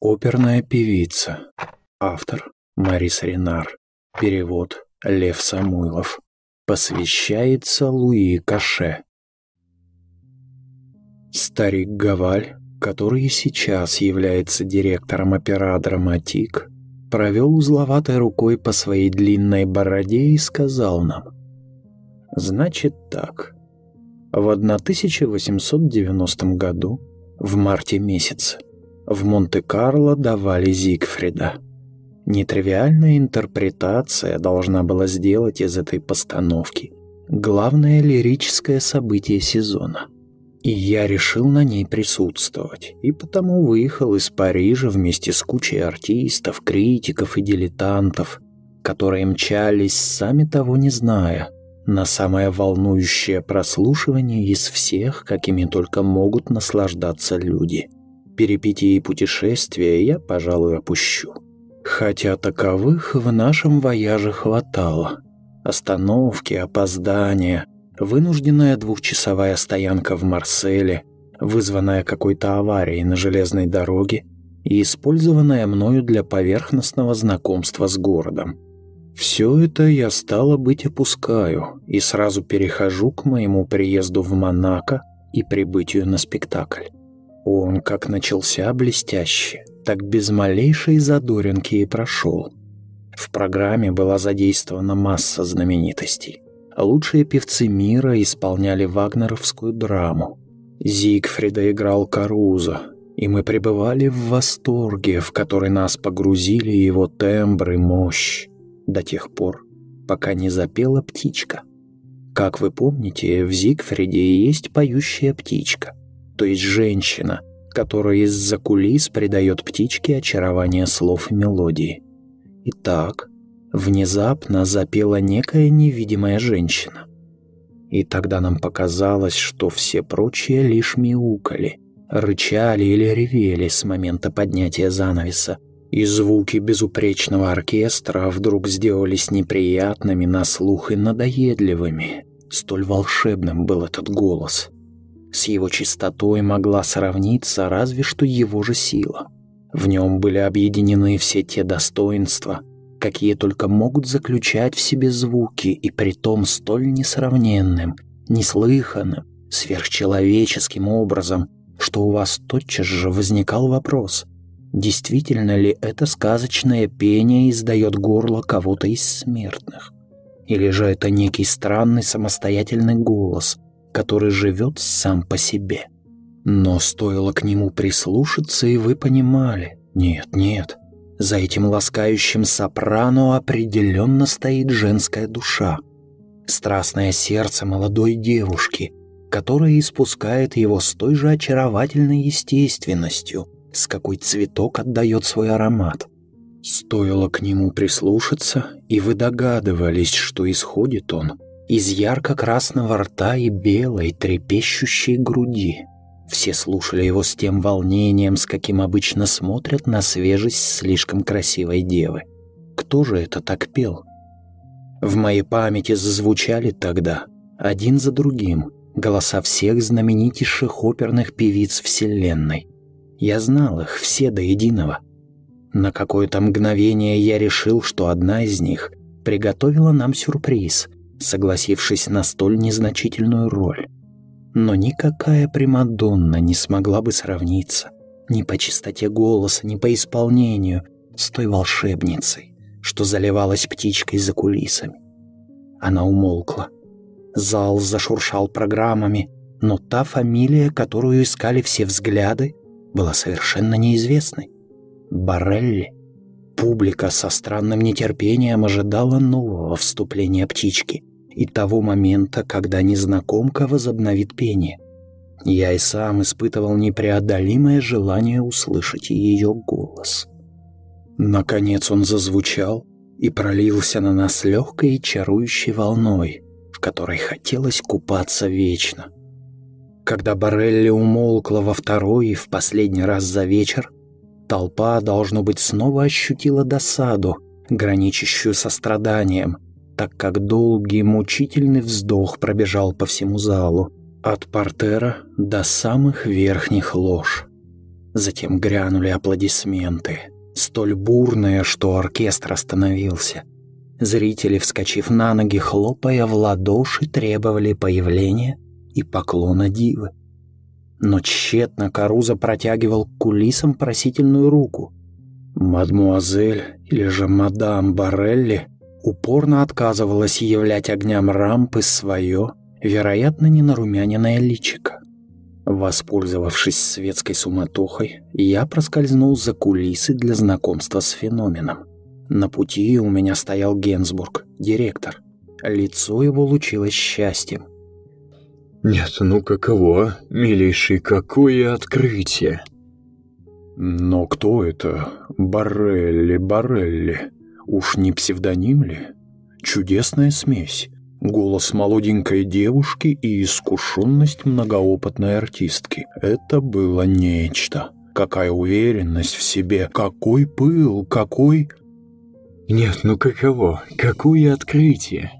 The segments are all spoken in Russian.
Оперная певица. Автор Марис Ренар. Перевод Лев Самойлов. Посвящается Луи Каше. Старик Гаваль, который и сейчас является директором опера «Драматик», провел узловатой рукой по своей длинной бороде и сказал нам. «Значит так. В 1890 году, в марте месяце, в Монте-Карло давали Зигфрида. Нетривиальная интерпретация должна была сделать из этой постановки главное лирическое событие сезона. И я решил на ней присутствовать, и потому выехал из Парижа вместе с кучей артистов, критиков и дилетантов, которые мчались, сами того не зная, на самое волнующее прослушивание из всех, какими только могут наслаждаться люди – перипетии путешествия я, пожалуй, опущу. Хотя таковых в нашем вояже хватало. Остановки, опоздания, вынужденная двухчасовая стоянка в Марселе, вызванная какой-то аварией на железной дороге и использованная мною для поверхностного знакомства с городом. Все это я стало быть опускаю и сразу перехожу к моему приезду в Монако и прибытию на спектакль. Он как начался блестяще, так без малейшей задоринки и прошел. В программе была задействована масса знаменитостей. Лучшие певцы мира исполняли вагнеровскую драму. Зигфрида играл Каруза, и мы пребывали в восторге, в который нас погрузили его тембр и мощь, до тех пор, пока не запела птичка. Как вы помните, в Зигфриде есть поющая птичка то есть женщина, которая из-за кулис придает птичке очарование слов и мелодии. Итак, внезапно запела некая невидимая женщина. И тогда нам показалось, что все прочие лишь мяукали, рычали или ревели с момента поднятия занавеса, и звуки безупречного оркестра вдруг сделались неприятными на слух и надоедливыми. Столь волшебным был этот голос. С его чистотой могла сравниться разве что его же сила. В нем были объединены все те достоинства, какие только могут заключать в себе звуки, и притом столь несравненным, неслыханным, сверхчеловеческим образом, что у вас тотчас же возникал вопрос, действительно ли это сказочное пение издает горло кого-то из смертных? Или же это некий странный самостоятельный голос – который живет сам по себе. Но стоило к нему прислушаться, и вы понимали, нет, нет, за этим ласкающим сопрано определенно стоит женская душа, страстное сердце молодой девушки, которая испускает его с той же очаровательной естественностью, с какой цветок отдает свой аромат. Стоило к нему прислушаться, и вы догадывались, что исходит он – из ярко-красного рта и белой трепещущей груди. Все слушали его с тем волнением, с каким обычно смотрят на свежесть слишком красивой девы. Кто же это так пел? В моей памяти зазвучали тогда, один за другим, голоса всех знаменитейших оперных певиц Вселенной. Я знал их все до единого. На какое-то мгновение я решил, что одна из них приготовила нам сюрприз, согласившись на столь незначительную роль. Но никакая Примадонна не смогла бы сравниться ни по чистоте голоса, ни по исполнению с той волшебницей, что заливалась птичкой за кулисами. Она умолкла. Зал зашуршал программами, но та фамилия, которую искали все взгляды, была совершенно неизвестной. Барелли. Публика со странным нетерпением ожидала нового вступления птички и того момента, когда незнакомка возобновит пение. Я и сам испытывал непреодолимое желание услышать ее голос. Наконец он зазвучал и пролился на нас легкой и чарующей волной, в которой хотелось купаться вечно. Когда Барелли умолкла во второй и в последний раз за вечер, толпа, должно быть, снова ощутила досаду, граничащую со страданием, так как долгий мучительный вздох пробежал по всему залу, от портера до самых верхних лож. Затем грянули аплодисменты, столь бурные, что оркестр остановился. Зрители, вскочив на ноги, хлопая в ладоши, требовали появления и поклона дивы. Но тщетно Каруза протягивал к кулисам просительную руку. Мадмуазель или же мадам Барелли упорно отказывалась являть огням рампы свое, вероятно, не нарумяненное личико. Воспользовавшись светской суматохой, я проскользнул за кулисы для знакомства с феноменом. На пути у меня стоял Генсбург, директор. Лицо его лучилось счастьем. «Нет, ну каково, милейший, какое открытие!» «Но кто это? Барелли, Барелли? Уж не псевдоним ли? Чудесная смесь. Голос молоденькой девушки и искушенность многоопытной артистки. Это было нечто. Какая уверенность в себе, какой пыл, какой... Нет, ну каково, какое открытие?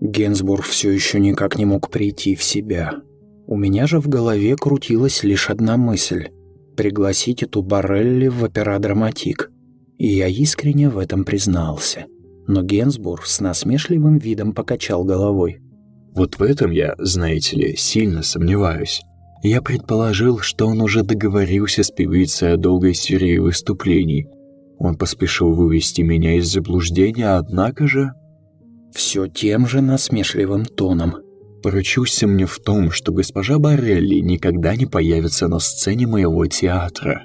Генсбург все еще никак не мог прийти в себя. У меня же в голове крутилась лишь одна мысль — пригласить эту Барелли в операдраматик. И я искренне в этом признался но Генсбур с насмешливым видом покачал головой. «Вот в этом я, знаете ли, сильно сомневаюсь. Я предположил, что он уже договорился с певицей о долгой серии выступлений. Он поспешил вывести меня из заблуждения, однако же...» Все тем же насмешливым тоном. «Поручусь мне в том, что госпожа Барелли никогда не появится на сцене моего театра».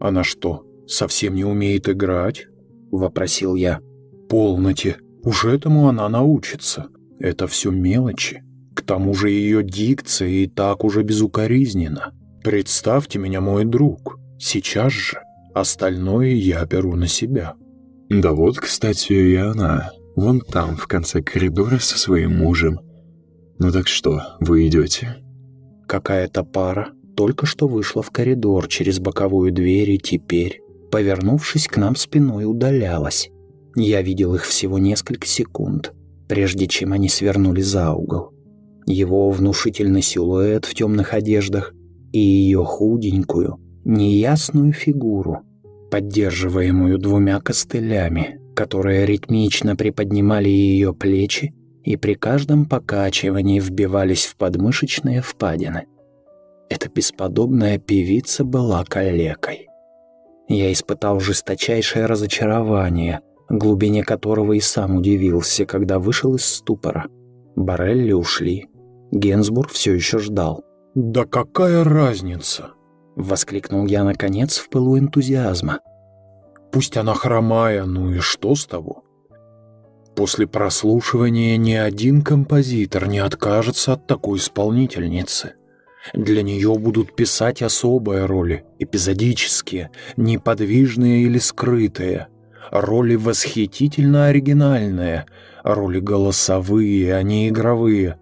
«Она что, совсем не умеет играть?» — вопросил я полноте. Уж этому она научится. Это все мелочи. К тому же ее дикция и так уже безукоризнена. Представьте меня, мой друг. Сейчас же. Остальное я беру на себя. Да вот, кстати, и она. Вон там, в конце коридора со своим мужем. Ну так что, вы идете? Какая-то пара только что вышла в коридор через боковую дверь и теперь, повернувшись к нам спиной, удалялась. Я видел их всего несколько секунд, прежде чем они свернули за угол. Его внушительный силуэт в темных одеждах и ее худенькую, неясную фигуру, поддерживаемую двумя костылями, которые ритмично приподнимали ее плечи и при каждом покачивании вбивались в подмышечные впадины. Эта бесподобная певица была калекой. Я испытал жесточайшее разочарование, глубине которого и сам удивился, когда вышел из ступора. Барелли ушли. Генсбург все еще ждал. «Да какая разница?» — воскликнул я, наконец, в пылу энтузиазма. «Пусть она хромая, ну и что с того?» После прослушивания ни один композитор не откажется от такой исполнительницы. Для нее будут писать особые роли, эпизодические, неподвижные или скрытые — роли восхитительно оригинальные, роли голосовые, а не игровые.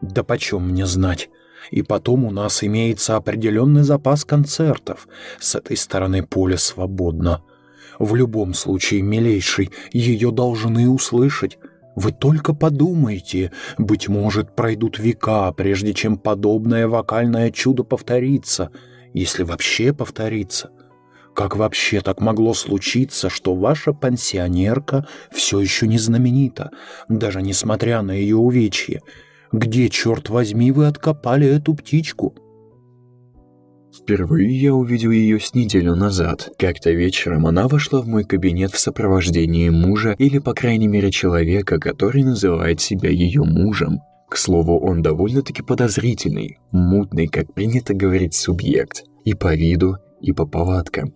Да почем мне знать? И потом у нас имеется определенный запас концертов. С этой стороны поле свободно. В любом случае, милейший, ее должны услышать. Вы только подумайте, быть может, пройдут века, прежде чем подобное вокальное чудо повторится, если вообще повторится. Как вообще так могло случиться, что ваша пансионерка все еще не знаменита, даже несмотря на ее увечье? Где, черт возьми, вы откопали эту птичку?» Впервые я увидел ее с неделю назад. Как-то вечером она вошла в мой кабинет в сопровождении мужа или, по крайней мере, человека, который называет себя ее мужем. К слову, он довольно-таки подозрительный, мутный, как принято говорить, субъект. И по виду, и по повадкам.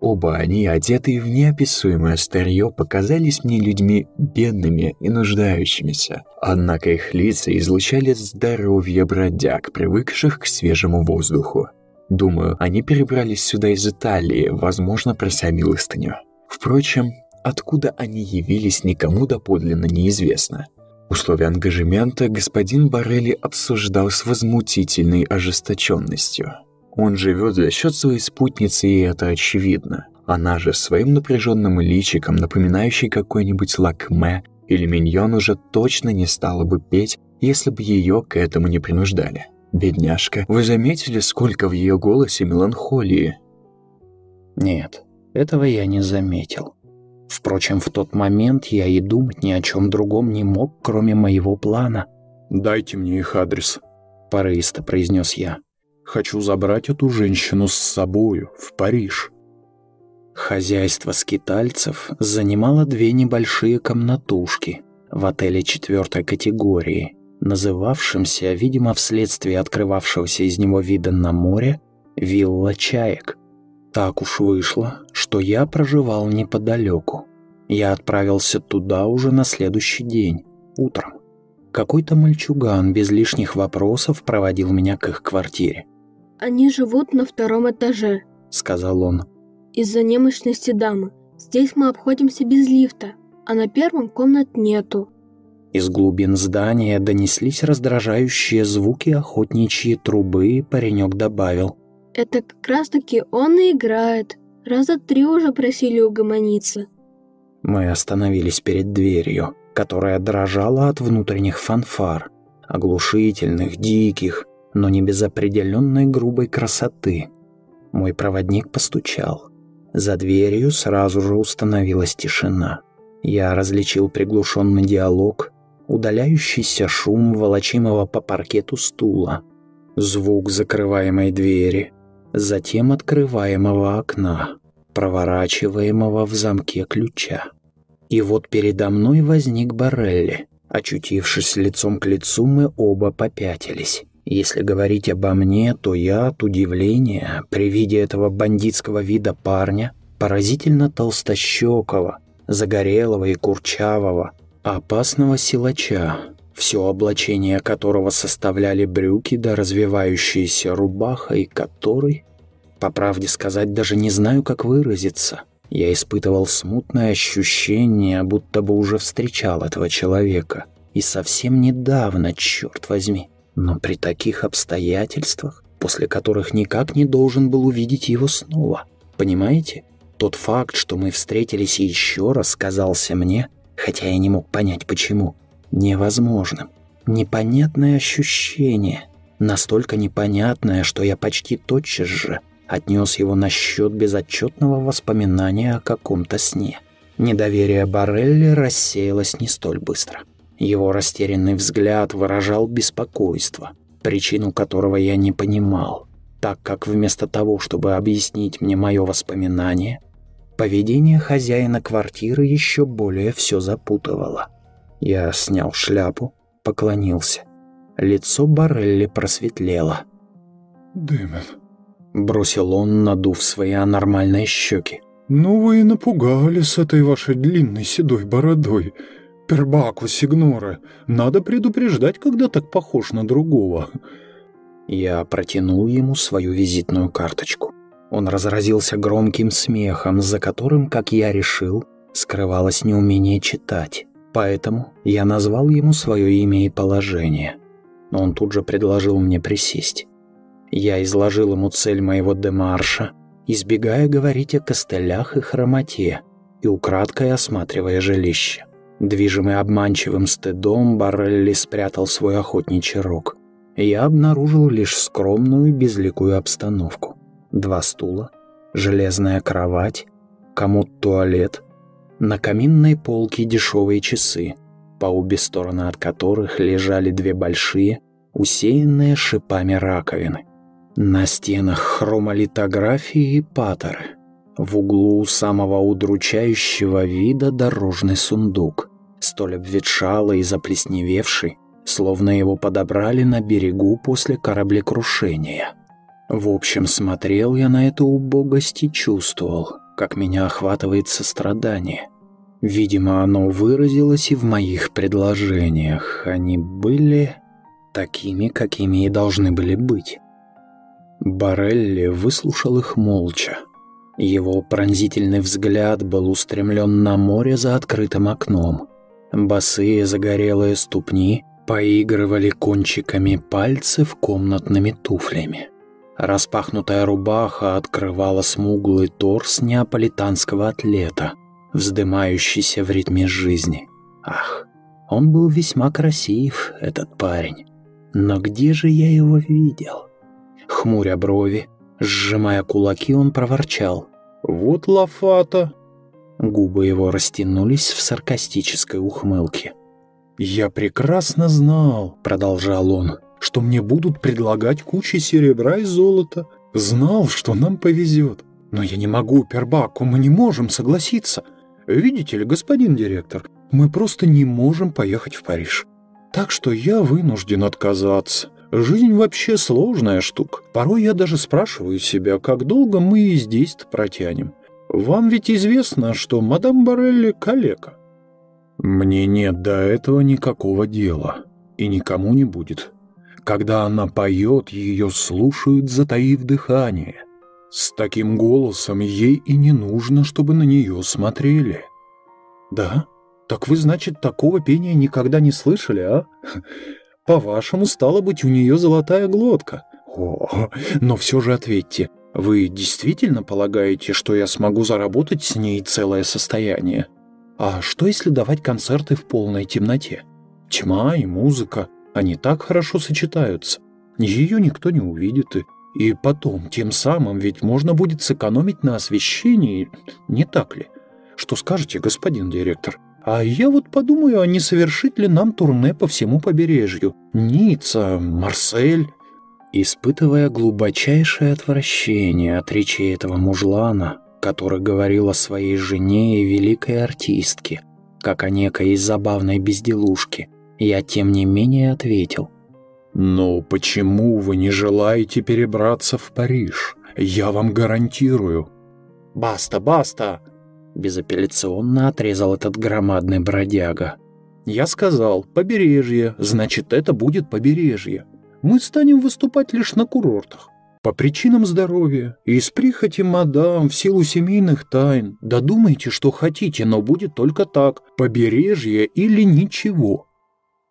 Оба они, одетые в неописуемое старье, показались мне людьми бедными и нуждающимися. Однако их лица излучали здоровье бродяг, привыкших к свежему воздуху. Думаю, они перебрались сюда из Италии, возможно, прося милостыню. Впрочем, откуда они явились, никому доподлинно неизвестно. Условия ангажемента господин Барелли обсуждал с возмутительной ожесточенностью. Он живет за счет своей спутницы, и это очевидно. Она же своим напряженным личиком, напоминающей какой-нибудь лакме или миньон, уже точно не стала бы петь, если бы ее к этому не принуждали. Бедняжка, вы заметили, сколько в ее голосе меланхолии? Нет, этого я не заметил. Впрочем, в тот момент я и думать ни о чем другом не мог, кроме моего плана. «Дайте мне их адрес», — порывисто произнес я. «Хочу забрать эту женщину с собою в Париж». Хозяйство скитальцев занимало две небольшие комнатушки в отеле четвертой категории, называвшемся, видимо, вследствие открывавшегося из него вида на море, «Вилла Чаек». Так уж вышло, что я проживал неподалеку. Я отправился туда уже на следующий день, утром. Какой-то мальчуган без лишних вопросов проводил меня к их квартире. «Они живут на втором этаже», — сказал он. «Из-за немощности дамы. Здесь мы обходимся без лифта, а на первом комнат нету». Из глубин здания донеслись раздражающие звуки охотничьей трубы, и паренек добавил. Это как раз-таки он и играет. Раза три уже просили угомониться. Мы остановились перед дверью, которая дрожала от внутренних фанфар, оглушительных, диких, но не без определенной грубой красоты. Мой проводник постучал. За дверью сразу же установилась тишина. Я различил приглушенный диалог, удаляющийся шум волочимого по паркету стула, звук закрываемой двери, затем открываемого окна, проворачиваемого в замке ключа. И вот передо мной возник Барелли. Очутившись лицом к лицу, мы оба попятились. Если говорить обо мне, то я от удивления при виде этого бандитского вида парня, поразительно толстощекого, загорелого и курчавого, опасного силача, все облачение которого составляли брюки да развивающаяся рубаха, и которой по правде сказать, даже не знаю, как выразиться. Я испытывал смутное ощущение, будто бы уже встречал этого человека. И совсем недавно, черт возьми. Но при таких обстоятельствах, после которых никак не должен был увидеть его снова. Понимаете? Тот факт, что мы встретились еще раз, казался мне, хотя я не мог понять почему, невозможным. Непонятное ощущение. Настолько непонятное, что я почти тотчас же отнес его на счет безотчетного воспоминания о каком-то сне. Недоверие Барелли рассеялось не столь быстро. Его растерянный взгляд выражал беспокойство, причину которого я не понимал, так как вместо того, чтобы объяснить мне мое воспоминание, поведение хозяина квартиры еще более все запутывало. Я снял шляпу, поклонился. Лицо Барелли просветлело. «Дэмон, Бросил он, надув свои анормальные щеки. «Ну вы и напугали с этой вашей длинной седой бородой. Пербаку Сигнора. Надо предупреждать, когда так похож на другого». Я протянул ему свою визитную карточку. Он разразился громким смехом, за которым, как я решил, скрывалось неумение читать. Поэтому я назвал ему свое имя и положение. Но он тут же предложил мне присесть. Я изложил ему цель моего демарша, избегая говорить о костылях и хромоте и украдкой осматривая жилище. Движимый обманчивым стыдом, Барелли спрятал свой охотничий рог. Я обнаружил лишь скромную безликую обстановку. Два стула, железная кровать, комод-туалет, на каминной полке дешевые часы, по обе стороны от которых лежали две большие, усеянные шипами раковины. На стенах хромолитографии и паттеры. В углу самого удручающего вида дорожный сундук, столь обветшалый и заплесневевший, словно его подобрали на берегу после кораблекрушения. В общем, смотрел я на эту убогость и чувствовал, как меня охватывает сострадание. Видимо, оно выразилось и в моих предложениях. Они были такими, какими и должны были быть. Барелли выслушал их молча. Его пронзительный взгляд был устремлен на море за открытым окном. Босые загорелые ступни поигрывали кончиками пальцев комнатными туфлями. Распахнутая рубаха открывала смуглый торс неаполитанского атлета, вздымающийся в ритме жизни. Ах, он был весьма красив, этот парень. Но где же я его видел? Хмуря брови, сжимая кулаки, он проворчал. «Вот лафата!» Губы его растянулись в саркастической ухмылке. «Я прекрасно знал», — продолжал он, «что мне будут предлагать кучи серебра и золота. Знал, что нам повезет. Но я не могу, Пербаку, мы не можем согласиться. Видите ли, господин директор, мы просто не можем поехать в Париж. Так что я вынужден отказаться. Жизнь вообще сложная штука. Порой я даже спрашиваю себя, как долго мы здесь-то протянем. Вам ведь известно, что мадам Барелли калека. Мне нет до этого никакого дела. И никому не будет. Когда она поет, ее слушают, затаив дыхание. С таким голосом ей и не нужно, чтобы на нее смотрели. Да? Так вы, значит, такого пения никогда не слышали, а? По-вашему, стало быть, у нее золотая глотка. О, но все же ответьте, вы действительно полагаете, что я смогу заработать с ней целое состояние? А что, если давать концерты в полной темноте? Тьма и музыка, они так хорошо сочетаются. Ее никто не увидит, и, и потом, тем самым ведь можно будет сэкономить на освещении, не так ли? Что скажете, господин директор? А я вот подумаю, а не совершить ли нам турне по всему побережью? Ницца, Марсель. Испытывая глубочайшее отвращение от речи этого мужлана, который говорил о своей жене и великой артистке, как о некой забавной безделушке, я тем не менее ответил. «Но почему вы не желаете перебраться в Париж? Я вам гарантирую». «Баста, баста!» Безапелляционно отрезал этот громадный бродяга. «Я сказал, побережье, значит, это будет побережье. Мы станем выступать лишь на курортах. По причинам здоровья и из прихоти мадам в силу семейных тайн. Додумайте, что хотите, но будет только так. Побережье или ничего».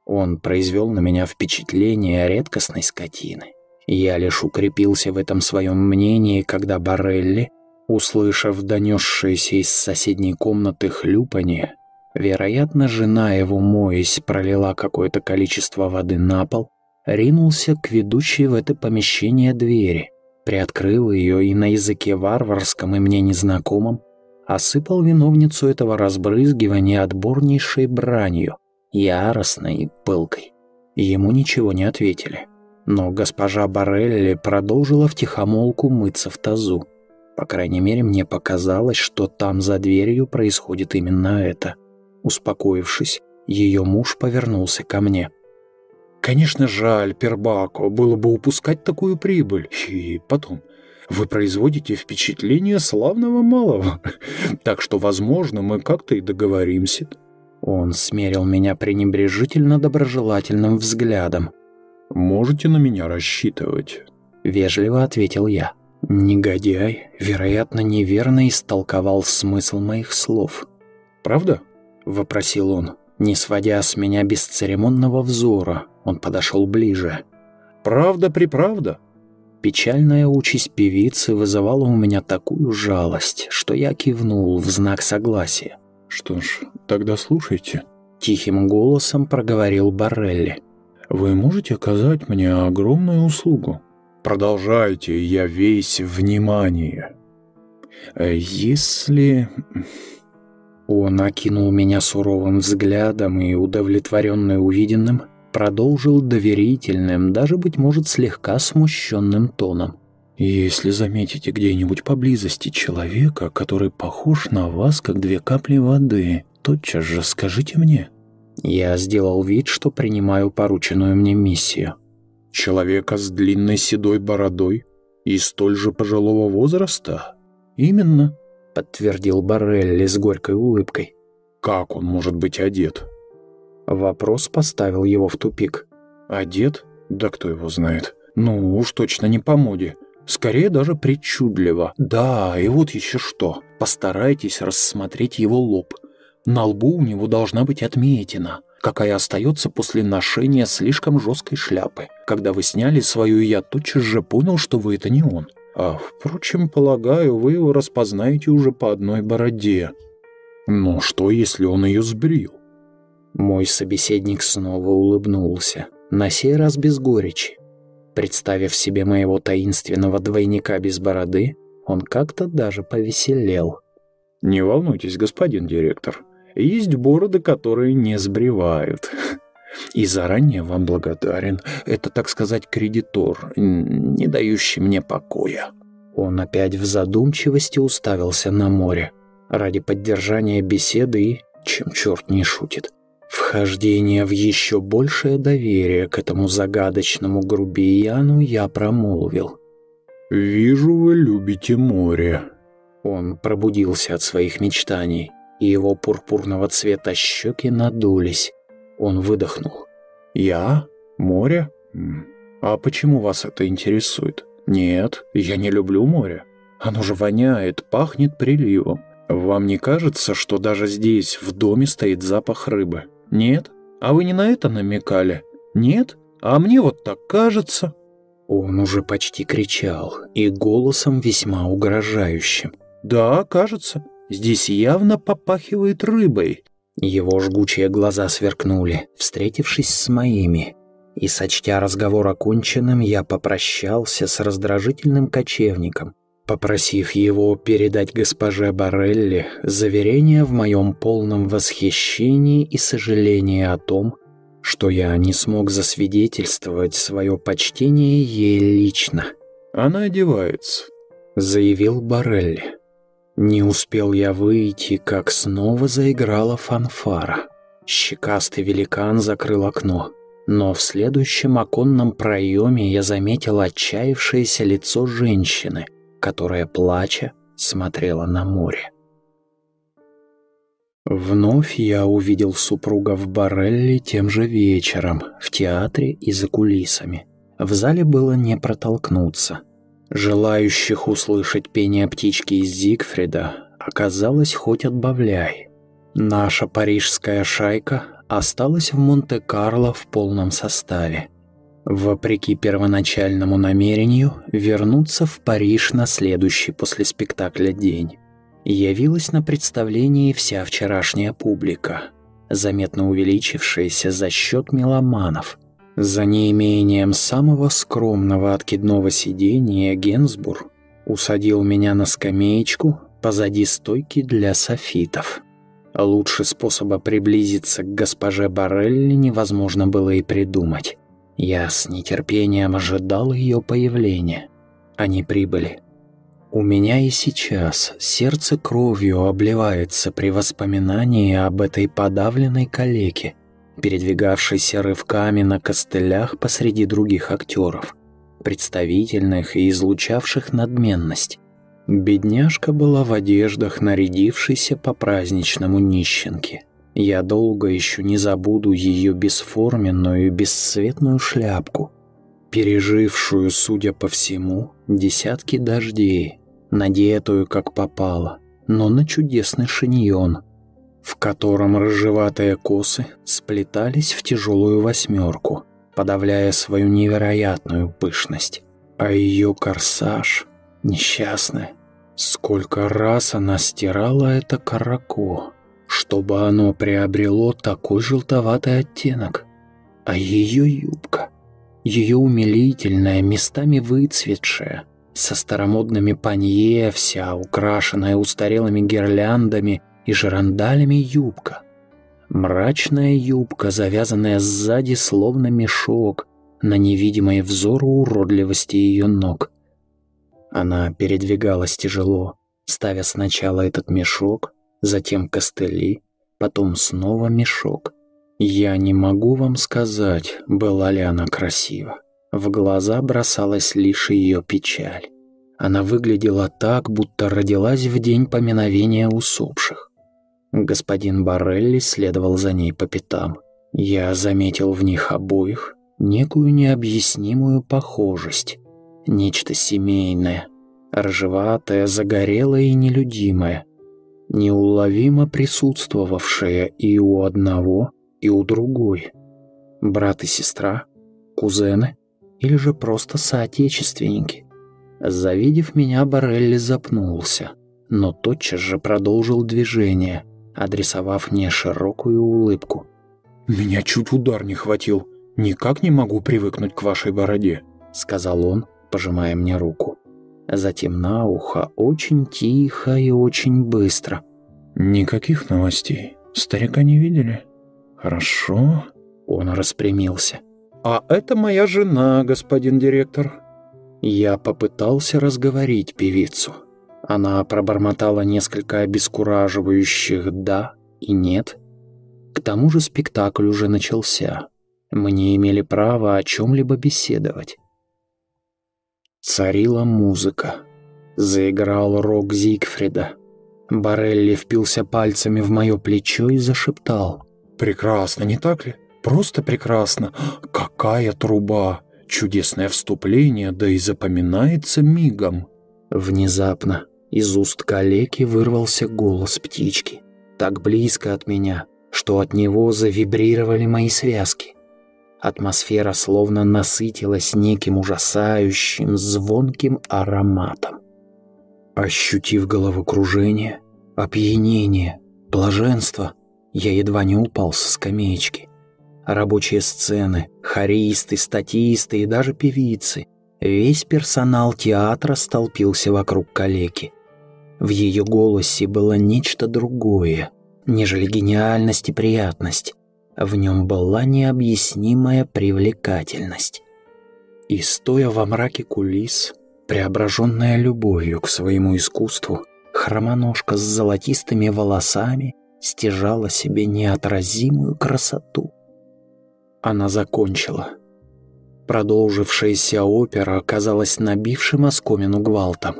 Он произвел на меня впечатление редкостной скотины. Я лишь укрепился в этом своем мнении, когда Барелли Услышав донесшееся из соседней комнаты хлюпанье, вероятно, жена его, моясь, пролила какое-то количество воды на пол, ринулся к ведущей в это помещение двери, приоткрыл ее и на языке варварском и мне незнакомом осыпал виновницу этого разбрызгивания отборнейшей бранью, яростной и пылкой. Ему ничего не ответили. Но госпожа Барелли продолжила втихомолку мыться в тазу. По крайней мере, мне показалось, что там за дверью происходит именно это. Успокоившись, ее муж повернулся ко мне. «Конечно, жаль, Пербако, было бы упускать такую прибыль. И потом, вы производите впечатление славного малого, так что, возможно, мы как-то и договоримся». Он смерил меня пренебрежительно доброжелательным взглядом. «Можете на меня рассчитывать», — вежливо ответил я. Негодяй, вероятно, неверно истолковал смысл моих слов. «Правда?» — вопросил он. Не сводя с меня бесцеремонного взора, он подошел ближе. «Правда-приправда?» Печальная участь певицы вызывала у меня такую жалость, что я кивнул в знак согласия. «Что ж, тогда слушайте», — тихим голосом проговорил Барелли. «Вы можете оказать мне огромную услугу?» Продолжайте, я весь внимание. Э, если... Он окинул меня суровым взглядом и, удовлетворенный увиденным, продолжил доверительным, даже, быть может, слегка смущенным тоном. «Если заметите где-нибудь поблизости человека, который похож на вас, как две капли воды, тотчас же скажите мне». Я сделал вид, что принимаю порученную мне миссию человека с длинной седой бородой и столь же пожилого возраста? Именно, подтвердил Барелли с горькой улыбкой. Как он может быть одет? Вопрос поставил его в тупик. Одет? Да кто его знает. Ну, уж точно не по моде. Скорее даже причудливо. Да, и вот еще что. Постарайтесь рассмотреть его лоб. На лбу у него должна быть отметина какая остается после ношения слишком жесткой шляпы. Когда вы сняли свою, я тотчас же понял, что вы это не он. А, впрочем, полагаю, вы его распознаете уже по одной бороде. Но что, если он ее сбрил? Мой собеседник снова улыбнулся. на сей раз без горечи. Представив себе моего таинственного двойника без бороды, он как-то даже повеселел. «Не волнуйтесь, господин директор, есть бороды, которые не сбривают. И заранее вам благодарен. Это, так сказать, кредитор, не дающий мне покоя». Он опять в задумчивости уставился на море ради поддержания беседы и, чем черт не шутит, вхождение в еще большее доверие к этому загадочному грубияну я промолвил. «Вижу, вы любите море». Он пробудился от своих мечтаний, и его пурпурного цвета щеки надулись. Он выдохнул. «Я? Море? А почему вас это интересует? Нет, я не люблю море. Оно же воняет, пахнет приливом. Вам не кажется, что даже здесь, в доме, стоит запах рыбы? Нет? А вы не на это намекали? Нет? А мне вот так кажется». Он уже почти кричал, и голосом весьма угрожающим. «Да, кажется. Здесь явно попахивает рыбой». Его жгучие глаза сверкнули, встретившись с моими. И, сочтя разговор оконченным, я попрощался с раздражительным кочевником, попросив его передать госпоже Барелли заверение в моем полном восхищении и сожалении о том, что я не смог засвидетельствовать свое почтение ей лично. «Она одевается», — заявил Барелли. Не успел я выйти, как снова заиграла фанфара. Щекастый великан закрыл окно, но в следующем оконном проеме я заметил отчаявшееся лицо женщины, которая, плача, смотрела на море. Вновь я увидел супруга в Барелле тем же вечером, в театре и за кулисами. В зале было не протолкнуться. Желающих услышать пение птички из Зигфрида оказалось хоть отбавляй. Наша парижская шайка осталась в Монте-Карло в полном составе. Вопреки первоначальному намерению вернуться в Париж на следующий после спектакля день явилась на представлении вся вчерашняя публика, заметно увеличившаяся за счет меломанов. За неимением самого скромного откидного сидения Генсбур усадил меня на скамеечку позади стойки для софитов. Лучше способа приблизиться к госпоже Барелли невозможно было и придумать. Я с нетерпением ожидал ее появления. Они прибыли. У меня и сейчас сердце кровью обливается при воспоминании об этой подавленной калеке, передвигавшейся рывками на костылях посреди других актеров, представительных и излучавших надменность. Бедняжка была в одеждах, нарядившейся по праздничному нищенке. Я долго еще не забуду ее бесформенную и бесцветную шляпку, пережившую, судя по всему, десятки дождей, надетую как попало, но на чудесный шиньон, в котором рыжеватые косы сплетались в тяжелую восьмерку, подавляя свою невероятную пышность. А ее корсаж, несчастный, сколько раз она стирала это карако, чтобы оно приобрело такой желтоватый оттенок. А ее юбка, ее умилительная, местами выцветшая, со старомодными панье, вся украшенная устарелыми гирляндами и жерандалями юбка. Мрачная юбка, завязанная сзади словно мешок на невидимой взору уродливости ее ног. Она передвигалась тяжело, ставя сначала этот мешок, затем костыли, потом снова мешок. Я не могу вам сказать, была ли она красива. В глаза бросалась лишь ее печаль. Она выглядела так, будто родилась в день поминовения усопших. Господин Барелли следовал за ней по пятам. Я заметил в них обоих некую необъяснимую похожесть. Нечто семейное, ржеватое, загорелое и нелюдимое, неуловимо присутствовавшее и у одного, и у другой. Брат и сестра, кузены — или же просто соотечественники. Завидев меня, Барелли запнулся, но тотчас же продолжил движение, адресовав мне широкую улыбку. «Меня чуть удар не хватил. никак не могу привыкнуть к вашей бороде», — сказал он, пожимая мне руку. Затем на ухо очень тихо и очень быстро. «Никаких новостей. Старика не видели?» «Хорошо». Он распрямился. «А это моя жена, господин директор». Я попытался разговорить певицу. Она пробормотала несколько обескураживающих «да» и «нет». К тому же спектакль уже начался. Мы не имели права о чем-либо беседовать. Царила музыка. Заиграл рок Зигфрида. Барелли впился пальцами в мое плечо и зашептал. «Прекрасно, не так ли? Просто прекрасно. Какая труба! Чудесное вступление, да и запоминается мигом». Внезапно из уст калеки вырвался голос птички. Так близко от меня, что от него завибрировали мои связки. Атмосфера словно насытилась неким ужасающим, звонким ароматом. Ощутив головокружение, опьянение, блаженство, я едва не упал со скамеечки. Рабочие сцены, хористы, статисты и даже певицы. Весь персонал театра столпился вокруг калеки. В ее голосе было нечто другое, нежели гениальность и приятность. В нем была необъяснимая привлекательность. И стоя во мраке кулис, преображенная любовью к своему искусству, хромоножка с золотистыми волосами стяжала себе неотразимую красоту. Она закончила. Продолжившаяся опера оказалась набившим оскомину гвалтом.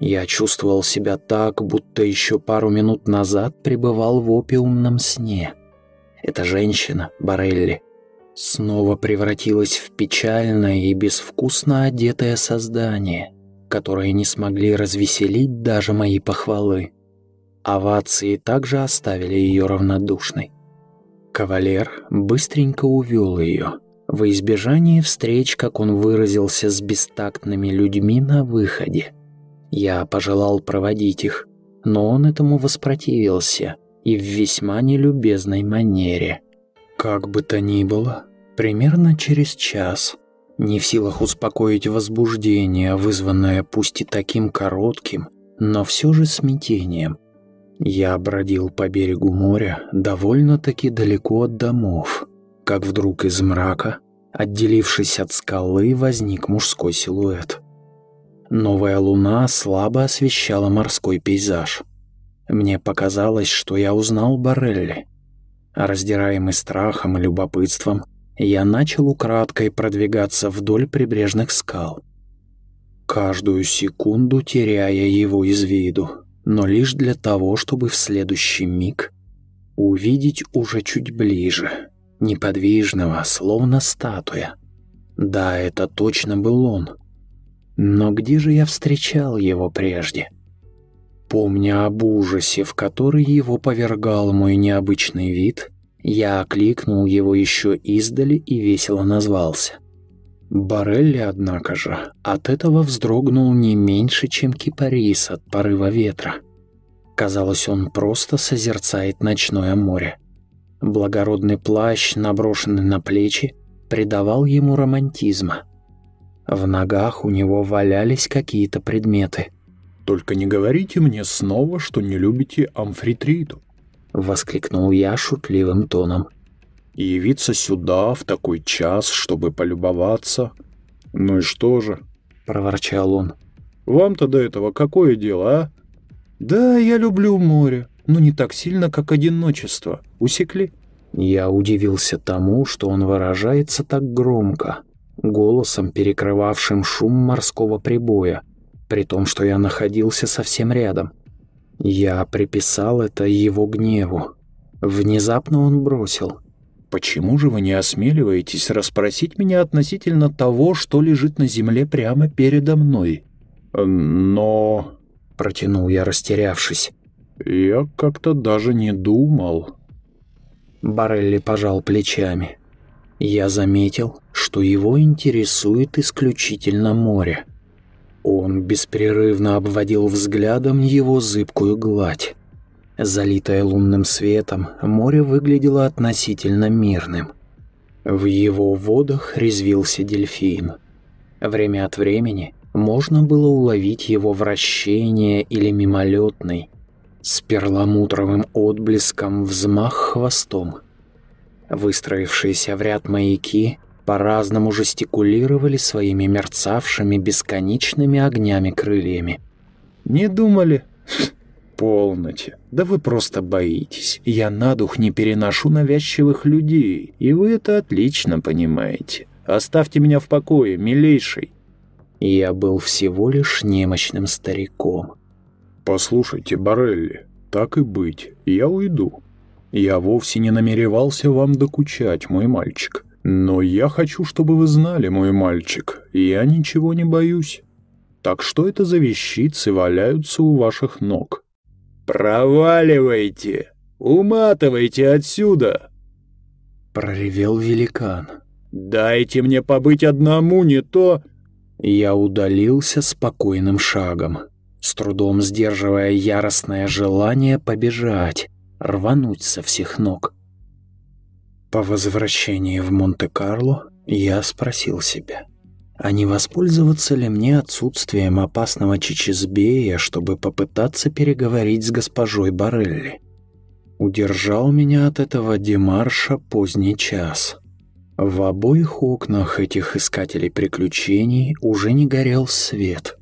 Я чувствовал себя так, будто еще пару минут назад пребывал в опиумном сне — эта женщина, Барелли, снова превратилась в печальное и безвкусно одетое создание, которое не смогли развеселить даже мои похвалы. Овации также оставили ее равнодушной. Кавалер быстренько увел ее, во избежание встреч, как он выразился, с бестактными людьми на выходе. Я пожелал проводить их, но он этому воспротивился – и в весьма нелюбезной манере. Как бы то ни было, примерно через час, не в силах успокоить возбуждение, вызванное пусть и таким коротким, но все же смятением, я бродил по берегу моря довольно-таки далеко от домов, как вдруг из мрака, отделившись от скалы, возник мужской силуэт. Новая луна слабо освещала морской пейзаж – мне показалось, что я узнал Барелли. Раздираемый страхом и любопытством, я начал украдкой продвигаться вдоль прибрежных скал. Каждую секунду теряя его из виду, но лишь для того, чтобы в следующий миг увидеть уже чуть ближе, неподвижного, словно статуя. Да, это точно был он. Но где же я встречал его прежде? Помня об ужасе, в который его повергал мой необычный вид, я окликнул его еще издали и весело назвался. Барелли, однако же, от этого вздрогнул не меньше, чем кипарис от порыва ветра. Казалось, он просто созерцает ночное море. Благородный плащ, наброшенный на плечи, придавал ему романтизма. В ногах у него валялись какие-то предметы – только не говорите мне снова, что не любите амфитриду!» — воскликнул я шутливым тоном. «Явиться сюда в такой час, чтобы полюбоваться? Ну и что же?» — проворчал он. «Вам-то до этого какое дело, а?» «Да, я люблю море, но не так сильно, как одиночество. Усекли?» Я удивился тому, что он выражается так громко, голосом, перекрывавшим шум морского прибоя, при том, что я находился совсем рядом. Я приписал это его гневу. Внезапно он бросил. «Почему же вы не осмеливаетесь расспросить меня относительно того, что лежит на земле прямо передо мной?» «Но...» — протянул я, растерявшись. «Я как-то даже не думал». Барелли пожал плечами. Я заметил, что его интересует исключительно море. Он беспрерывно обводил взглядом его зыбкую гладь. Залитое лунным светом, море выглядело относительно мирным. В его водах резвился дельфин. Время от времени можно было уловить его вращение или мимолетный, с перламутровым отблеском взмах хвостом. Выстроившиеся в ряд маяки по-разному жестикулировали своими мерцавшими бесконечными огнями крыльями. «Не думали?» «Полноте. Да вы просто боитесь. Я на дух не переношу навязчивых людей, и вы это отлично понимаете. Оставьте меня в покое, милейший». Я был всего лишь немощным стариком. «Послушайте, Барелли, так и быть, я уйду. Я вовсе не намеревался вам докучать, мой мальчик. Но я хочу, чтобы вы знали, мой мальчик, я ничего не боюсь. Так что это за вещицы валяются у ваших ног?» «Проваливайте! Уматывайте отсюда!» Проревел великан. «Дайте мне побыть одному, не то...» Я удалился спокойным шагом, с трудом сдерживая яростное желание побежать, рвануть со всех ног. По возвращении в Монте-Карло я спросил себя — а не воспользоваться ли мне отсутствием опасного Чичизбея, чтобы попытаться переговорить с госпожой Барелли? Удержал меня от этого Демарша поздний час. В обоих окнах этих искателей приключений уже не горел свет.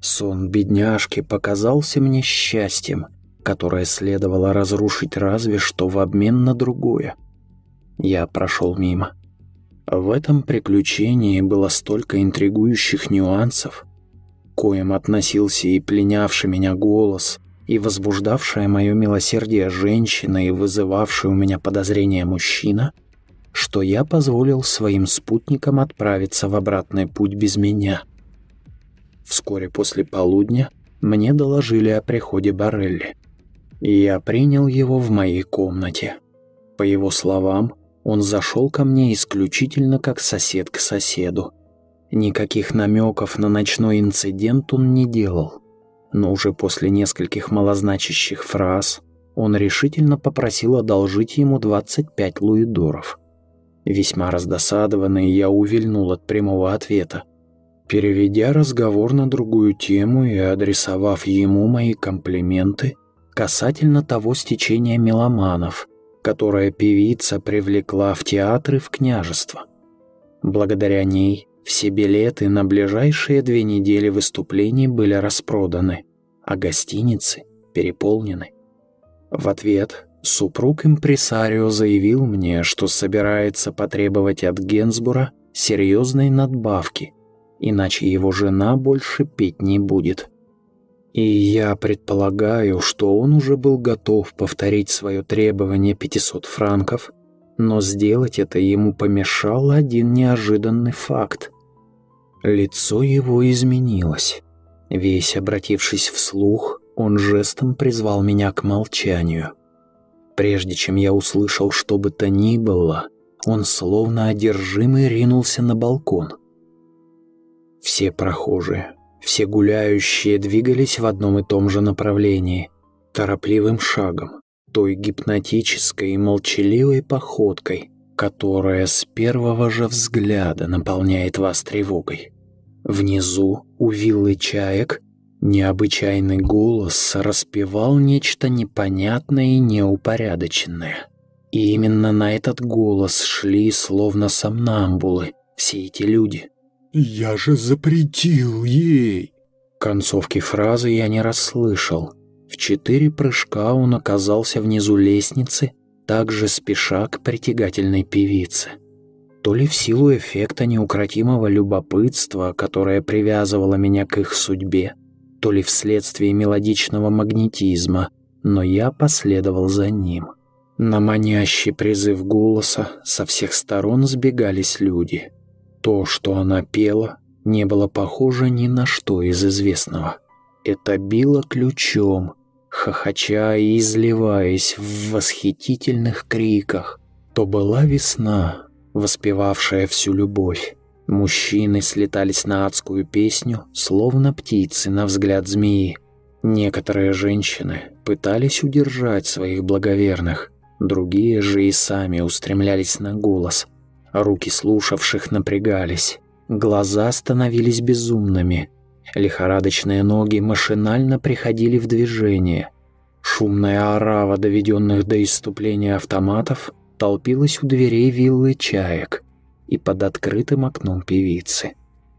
Сон бедняжки показался мне счастьем, которое следовало разрушить разве что в обмен на другое. Я прошел мимо. В этом приключении было столько интригующих нюансов, коим относился и пленявший меня голос, и возбуждавшая мое милосердие женщина, и вызывавший у меня подозрения мужчина, что я позволил своим спутникам отправиться в обратный путь без меня. Вскоре после полудня мне доложили о приходе Барелли, я принял его в моей комнате. По его словам, он зашел ко мне исключительно как сосед к соседу. Никаких намеков на ночной инцидент он не делал. Но уже после нескольких малозначащих фраз он решительно попросил одолжить ему 25 луидоров. Весьма раздосадованный, я увильнул от прямого ответа. Переведя разговор на другую тему и адресовав ему мои комплименты касательно того стечения меломанов – которое певица привлекла в театры в княжество. Благодаря ней все билеты на ближайшие две недели выступлений были распроданы, а гостиницы переполнены. В ответ супруг импресарио заявил мне, что собирается потребовать от Генсбура серьезной надбавки, иначе его жена больше петь не будет. И я предполагаю, что он уже был готов повторить свое требование 500 франков, но сделать это ему помешал один неожиданный факт. Лицо его изменилось. Весь обратившись вслух, он жестом призвал меня к молчанию. Прежде чем я услышал что бы то ни было, он словно одержимый ринулся на балкон. Все прохожие, все гуляющие двигались в одном и том же направлении, торопливым шагом, той гипнотической и молчаливой походкой, которая с первого же взгляда наполняет вас тревогой. Внизу, у виллы чаек, необычайный голос распевал нечто непонятное и неупорядоченное. И именно на этот голос шли, словно сомнамбулы, все эти люди – «Я же запретил ей!» Концовки фразы я не расслышал. В четыре прыжка он оказался внизу лестницы, также спеша к притягательной певице. То ли в силу эффекта неукротимого любопытства, которое привязывало меня к их судьбе, то ли вследствие мелодичного магнетизма, но я последовал за ним. На манящий призыв голоса со всех сторон сбегались люди — то, что она пела, не было похоже ни на что из известного. Это било ключом, хохоча и изливаясь в восхитительных криках. То была весна, воспевавшая всю любовь. Мужчины слетались на адскую песню, словно птицы на взгляд змеи. Некоторые женщины пытались удержать своих благоверных, другие же и сами устремлялись на голос – Руки слушавших напрягались, глаза становились безумными, лихорадочные ноги машинально приходили в движение. Шумная орава доведенных до иступления автоматов толпилась у дверей виллы чаек и под открытым окном певицы.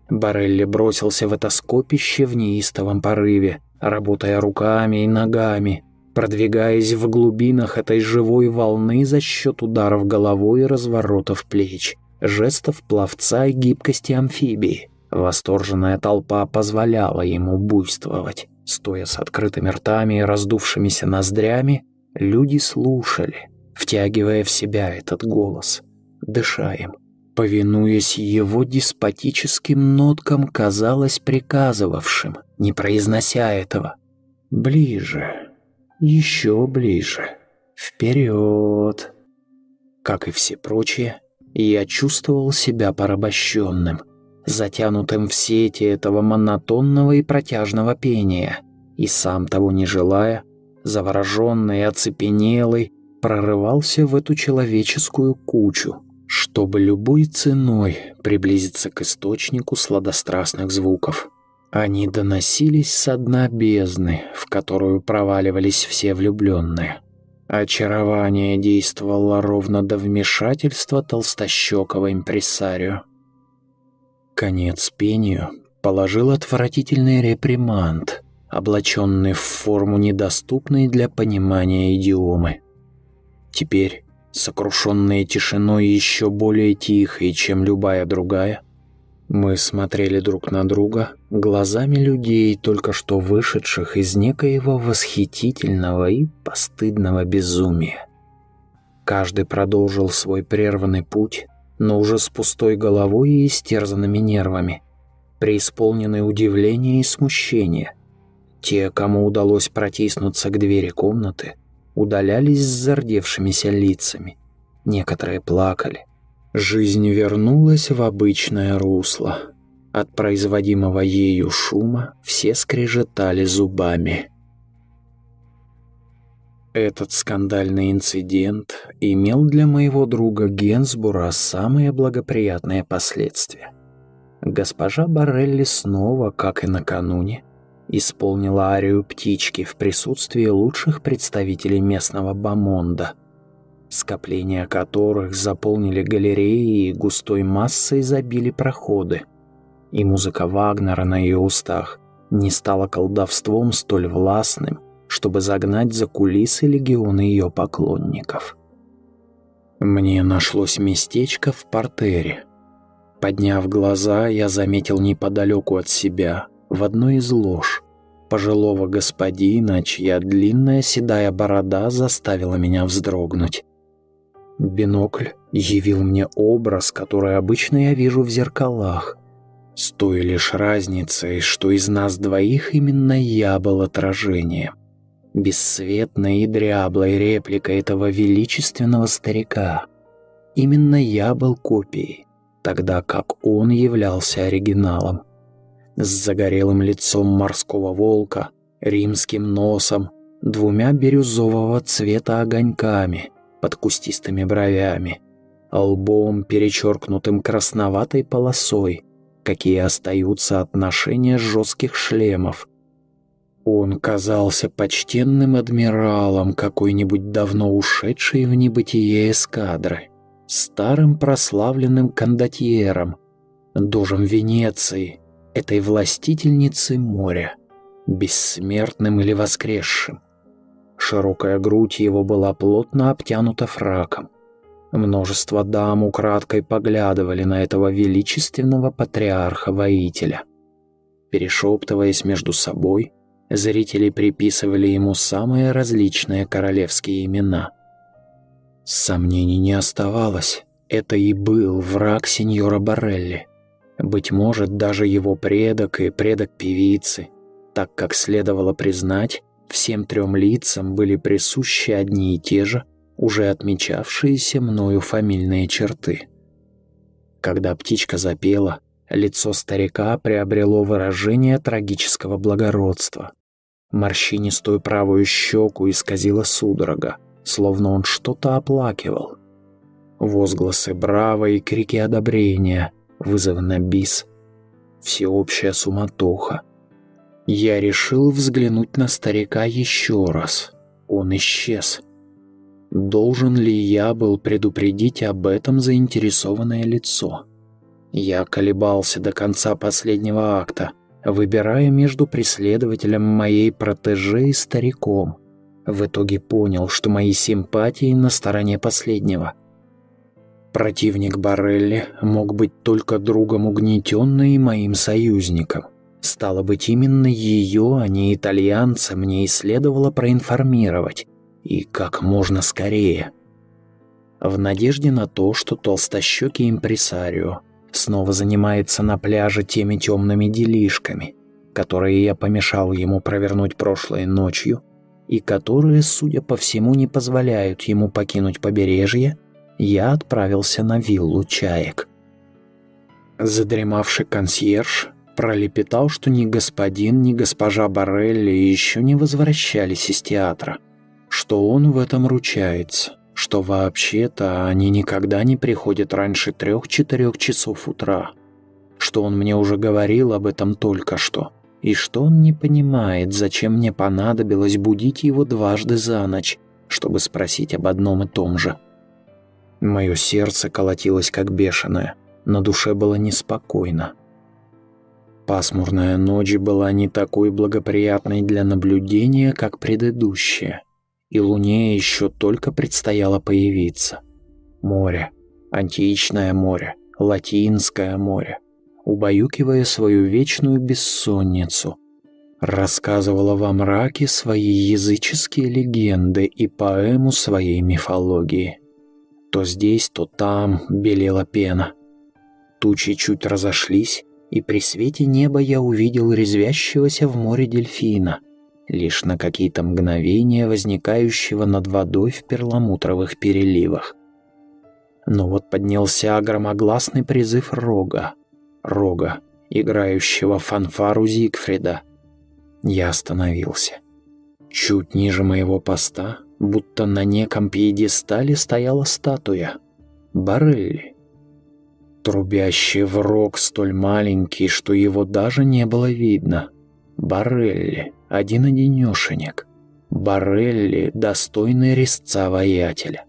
Барелли бросился в это скопище в неистовом порыве, работая руками и ногами, продвигаясь в глубинах этой живой волны за счет ударов головой и разворотов плеч, жестов пловца и гибкости амфибии. Восторженная толпа позволяла ему буйствовать. Стоя с открытыми ртами и раздувшимися ноздрями, люди слушали, втягивая в себя этот голос, дыша им. Повинуясь его деспотическим ноткам, казалось приказывавшим, не произнося этого. «Ближе, еще ближе, вперед!» Как и все прочие, я чувствовал себя порабощенным, затянутым в сети этого монотонного и протяжного пения, и сам того не желая, завороженный и оцепенелый, прорывался в эту человеческую кучу, чтобы любой ценой приблизиться к источнику сладострастных звуков. Они доносились со дна бездны, в которую проваливались все влюбленные. Очарование действовало ровно до вмешательства толстощекого импресарио. Конец пению положил отвратительный реприманд, облаченный в форму недоступной для понимания идиомы. Теперь, сокрушенные тишиной еще более тихой, чем любая другая, мы смотрели друг на друга глазами людей, только что вышедших из некоего восхитительного и постыдного безумия. Каждый продолжил свой прерванный путь, но уже с пустой головой и истерзанными нервами, преисполненный удивления и смущения. Те, кому удалось протиснуться к двери комнаты, удалялись с зардевшимися лицами. Некоторые плакали. Жизнь вернулась в обычное русло. От производимого ею шума все скрежетали зубами. Этот скандальный инцидент имел для моего друга Генсбура самые благоприятные последствия. Госпожа Барелли снова, как и накануне, исполнила арию птички в присутствии лучших представителей местного бомонда, скопления которых заполнили галереи и густой массой забили проходы. И музыка Вагнера на ее устах не стала колдовством столь властным, чтобы загнать за кулисы легионы ее поклонников. Мне нашлось местечко в портере. Подняв глаза, я заметил неподалеку от себя в одной из лож пожилого господина, чья длинная седая борода заставила меня вздрогнуть. Бинокль явил мне образ, который обычно я вижу в зеркалах, с той лишь разницей, что из нас двоих именно я был отражением, бесцветной и дряблой репликой этого величественного старика. Именно я был копией, тогда как он являлся оригиналом. С загорелым лицом морского волка, римским носом, двумя бирюзового цвета огоньками под кустистыми бровями, лбом, перечеркнутым красноватой полосой, какие остаются от ношения жестких шлемов. Он казался почтенным адмиралом какой-нибудь давно ушедшей в небытие эскадры, старым прославленным кондотьером, дожем Венеции, этой властительницы моря, бессмертным или воскресшим. Широкая грудь его была плотно обтянута фраком. Множество дам украдкой поглядывали на этого величественного патриарха-воителя. Перешептываясь между собой, зрители приписывали ему самые различные королевские имена. Сомнений не оставалось, это и был враг сеньора Барелли. Быть может, даже его предок и предок певицы, так как следовало признать, всем трем лицам были присущи одни и те же, уже отмечавшиеся мною фамильные черты. Когда птичка запела, лицо старика приобрело выражение трагического благородства. Морщинистую правую щеку исказила судорога, словно он что-то оплакивал. Возгласы браво и крики одобрения, вызовы на бис. Всеобщая суматоха. Я решил взглянуть на старика еще раз. Он исчез. Должен ли я был предупредить об этом заинтересованное лицо? Я колебался до конца последнего акта, выбирая между преследователем моей протеже и стариком. В итоге понял, что мои симпатии на стороне последнего. Противник Барелли мог быть только другом угнетенной и моим союзником. Стало быть, именно ее, а не итальянца, мне и следовало проинформировать. И как можно скорее. В надежде на то, что толстощекий импресарио снова занимается на пляже теми темными делишками, которые я помешал ему провернуть прошлой ночью, и которые, судя по всему, не позволяют ему покинуть побережье, я отправился на виллу чаек. Задремавший консьерж пролепетал, что ни господин, ни госпожа Барелли еще не возвращались из театра, что он в этом ручается что вообще-то они никогда не приходят раньше трех-четырех часов утра, что он мне уже говорил об этом только что, и что он не понимает, зачем мне понадобилось будить его дважды за ночь, чтобы спросить об одном и том же. Мое сердце колотилось как бешеное, на душе было неспокойно. Пасмурная ночь была не такой благоприятной для наблюдения, как предыдущая и Луне еще только предстояло появиться. Море, античное море, латинское море, убаюкивая свою вечную бессонницу, рассказывала во мраке свои языческие легенды и поэму своей мифологии. То здесь, то там белела пена. Тучи чуть разошлись, и при свете неба я увидел резвящегося в море дельфина — лишь на какие-то мгновения возникающего над водой в перламутровых переливах. Но вот поднялся громогласный призыв Рога. Рога, играющего фанфару Зигфрида. Я остановился. Чуть ниже моего поста, будто на неком пьедестале стояла статуя. Барелли. Трубящий в рог столь маленький, что его даже не было видно. Барелли один-одинешенек. Барелли, достойный резца воятеля.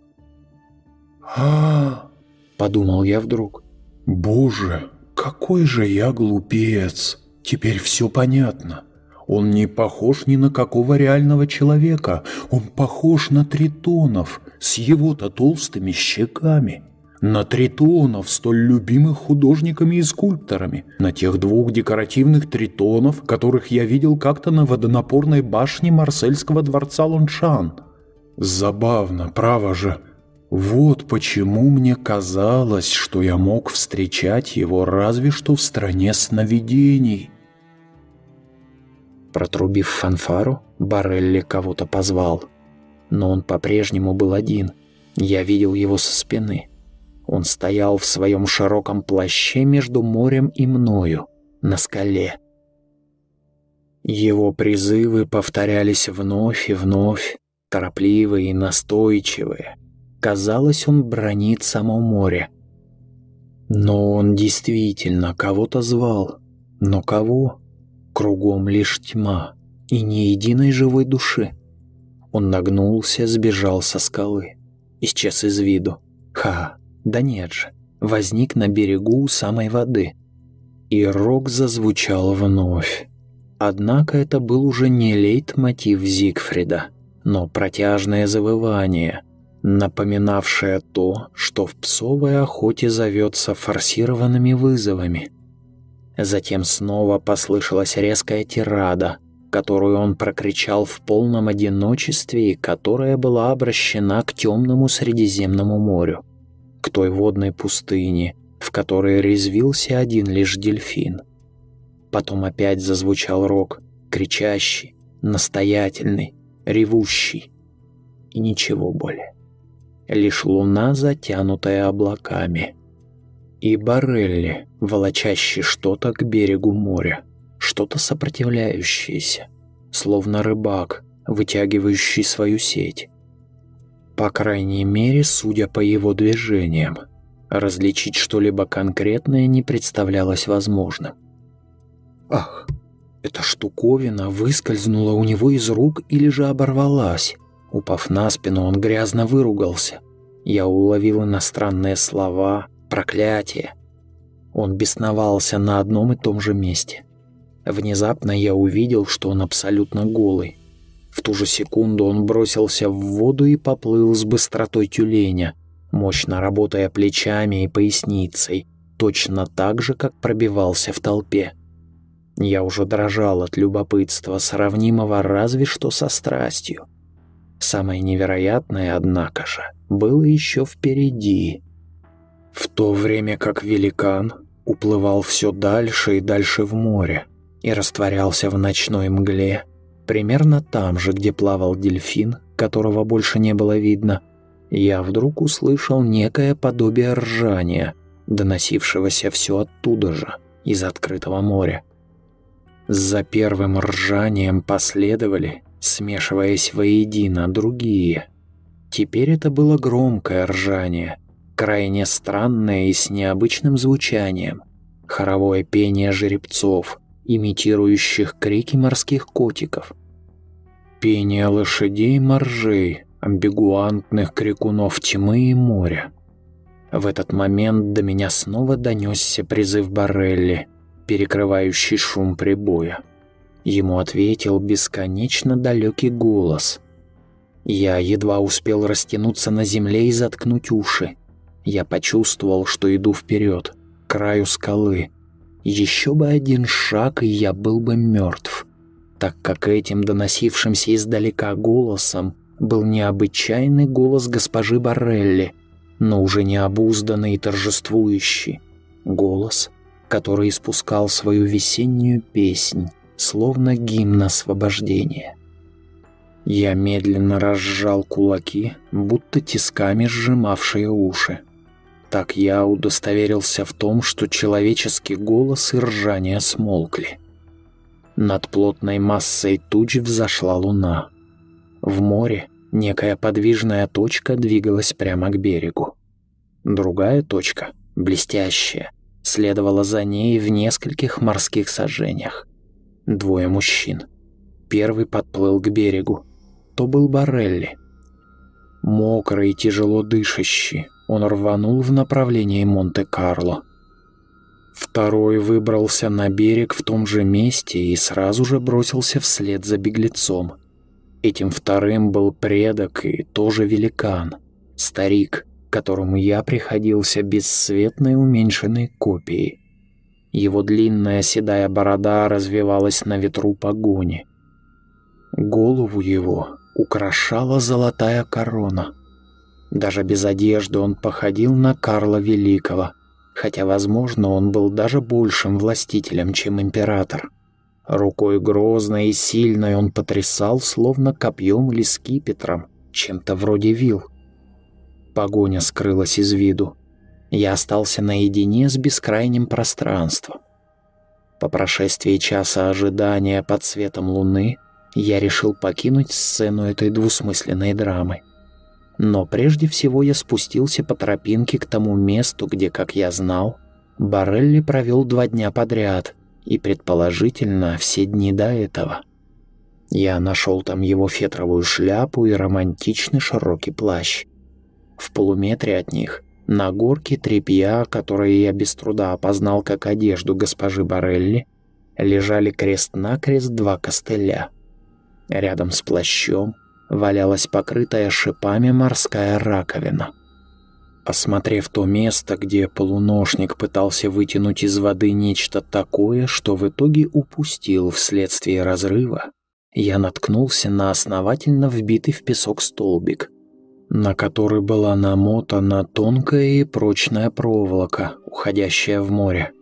а подумал я вдруг. «Боже, какой же я глупец! Теперь все понятно. Он не похож ни на какого реального человека. Он похож на тритонов с его-то толстыми щеками» на тритонов, столь любимых художниками и скульпторами, на тех двух декоративных тритонов, которых я видел как-то на водонапорной башне Марсельского дворца Лоншан. Забавно, право же. Вот почему мне казалось, что я мог встречать его разве что в стране сновидений. Протрубив фанфару, Барелли кого-то позвал. Но он по-прежнему был один. Я видел его со спины. Он стоял в своем широком плаще между морем и мною, на скале. Его призывы повторялись вновь и вновь, торопливые и настойчивые. Казалось, он бронит само море. Но он действительно кого-то звал. Но кого? Кругом лишь тьма и ни единой живой души. Он нагнулся, сбежал со скалы. Исчез из виду. Ха! Да нет же, возник на берегу у самой воды. И рок зазвучал вновь. Однако это был уже не лейтмотив Зигфрида, но протяжное завывание, напоминавшее то, что в псовой охоте зовется форсированными вызовами. Затем снова послышалась резкая тирада, которую он прокричал в полном одиночестве и которая была обращена к темному Средиземному морю к той водной пустыне, в которой резвился один лишь дельфин. Потом опять зазвучал рок, кричащий, настоятельный, ревущий. И ничего более. Лишь луна, затянутая облаками. И Барелли, волочащий что-то к берегу моря, что-то сопротивляющееся, словно рыбак, вытягивающий свою сеть. По крайней мере, судя по его движениям. Различить что-либо конкретное не представлялось возможным. Ах, эта штуковина выскользнула у него из рук или же оборвалась. Упав на спину, он грязно выругался. Я уловил иностранные слова, проклятие. Он бесновался на одном и том же месте. Внезапно я увидел, что он абсолютно голый. В ту же секунду он бросился в воду и поплыл с быстротой тюленя, мощно работая плечами и поясницей, точно так же, как пробивался в толпе. Я уже дрожал от любопытства, сравнимого разве что со страстью. Самое невероятное, однако же, было еще впереди. В то время как великан уплывал все дальше и дальше в море и растворялся в ночной мгле, примерно там же, где плавал дельфин, которого больше не было видно, я вдруг услышал некое подобие ржания, доносившегося все оттуда же, из открытого моря. За первым ржанием последовали, смешиваясь воедино, другие. Теперь это было громкое ржание, крайне странное и с необычным звучанием, хоровое пение жеребцов, имитирующих крики морских котиков. Пение лошадей-моржей, амбигуантных крикунов тьмы и моря. В этот момент до меня снова донесся призыв Барелли — перекрывающий шум прибоя. Ему ответил бесконечно далекий голос. Я едва успел растянуться на земле и заткнуть уши. Я почувствовал, что иду вперед, к краю скалы. Еще бы один шаг, и я был бы мертв, так как этим доносившимся издалека голосом был необычайный голос госпожи Барелли, но уже необузданный и торжествующий. Голос, который испускал свою весеннюю песнь, словно гимн освобождения. Я медленно разжал кулаки, будто тисками сжимавшие уши. Так я удостоверился в том, что человеческий голос и ржание смолкли. Над плотной массой туч взошла луна. В море некая подвижная точка двигалась прямо к берегу. Другая точка, блестящая, следовала за ней в нескольких морских сажениях. Двое мужчин. Первый подплыл к берегу. То был Барелли. Мокрый и тяжело дышащий, он рванул в направлении Монте-Карло. Второй выбрался на берег в том же месте и сразу же бросился вслед за беглецом. Этим вторым был предок и тоже великан, старик, которому я приходился бесцветной уменьшенной копией. Его длинная седая борода развивалась на ветру погони. Голову его украшала золотая корона. Даже без одежды он походил на Карла Великого, хотя, возможно, он был даже большим властителем, чем император. Рукой грозной и сильной он потрясал, словно копьем или скипетром, чем-то вроде вил. Погоня скрылась из виду. Я остался наедине с бескрайним пространством. По прошествии часа ожидания под светом луны я решил покинуть сцену этой двусмысленной драмы. Но прежде всего я спустился по тропинке к тому месту, где, как я знал, Барелли провел два дня подряд и, предположительно, все дни до этого. Я нашел там его фетровую шляпу и романтичный широкий плащ. В полуметре от них, на горке тряпья, которые я без труда опознал как одежду госпожи Барелли, лежали крест-накрест два костыля. Рядом с плащом валялась покрытая шипами морская раковина. Осмотрев то место, где полуношник пытался вытянуть из воды нечто такое, что в итоге упустил вследствие разрыва, я наткнулся на основательно вбитый в песок столбик, на который была намотана тонкая и прочная проволока, уходящая в море.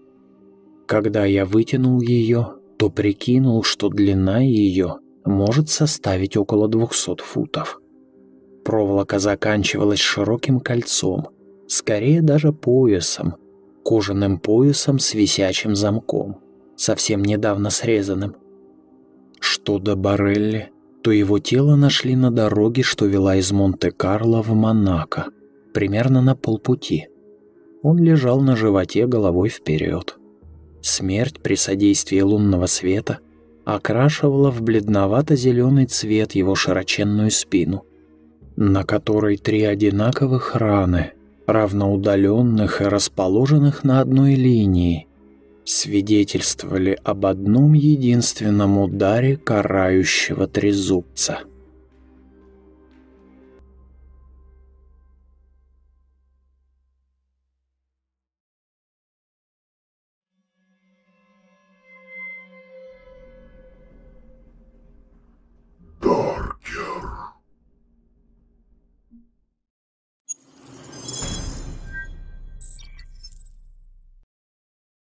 Когда я вытянул ее, то прикинул, что длина ее может составить около 200 футов. Проволока заканчивалась широким кольцом, скорее даже поясом, кожаным поясом с висячим замком, совсем недавно срезанным. Что до Барелли, то его тело нашли на дороге, что вела из Монте-Карло в Монако, примерно на полпути. Он лежал на животе головой вперед. Смерть при содействии лунного света окрашивала в бледновато-зеленый цвет его широченную спину, на которой три одинаковых раны, равноудаленных и расположенных на одной линии, свидетельствовали об одном единственном ударе карающего трезубца.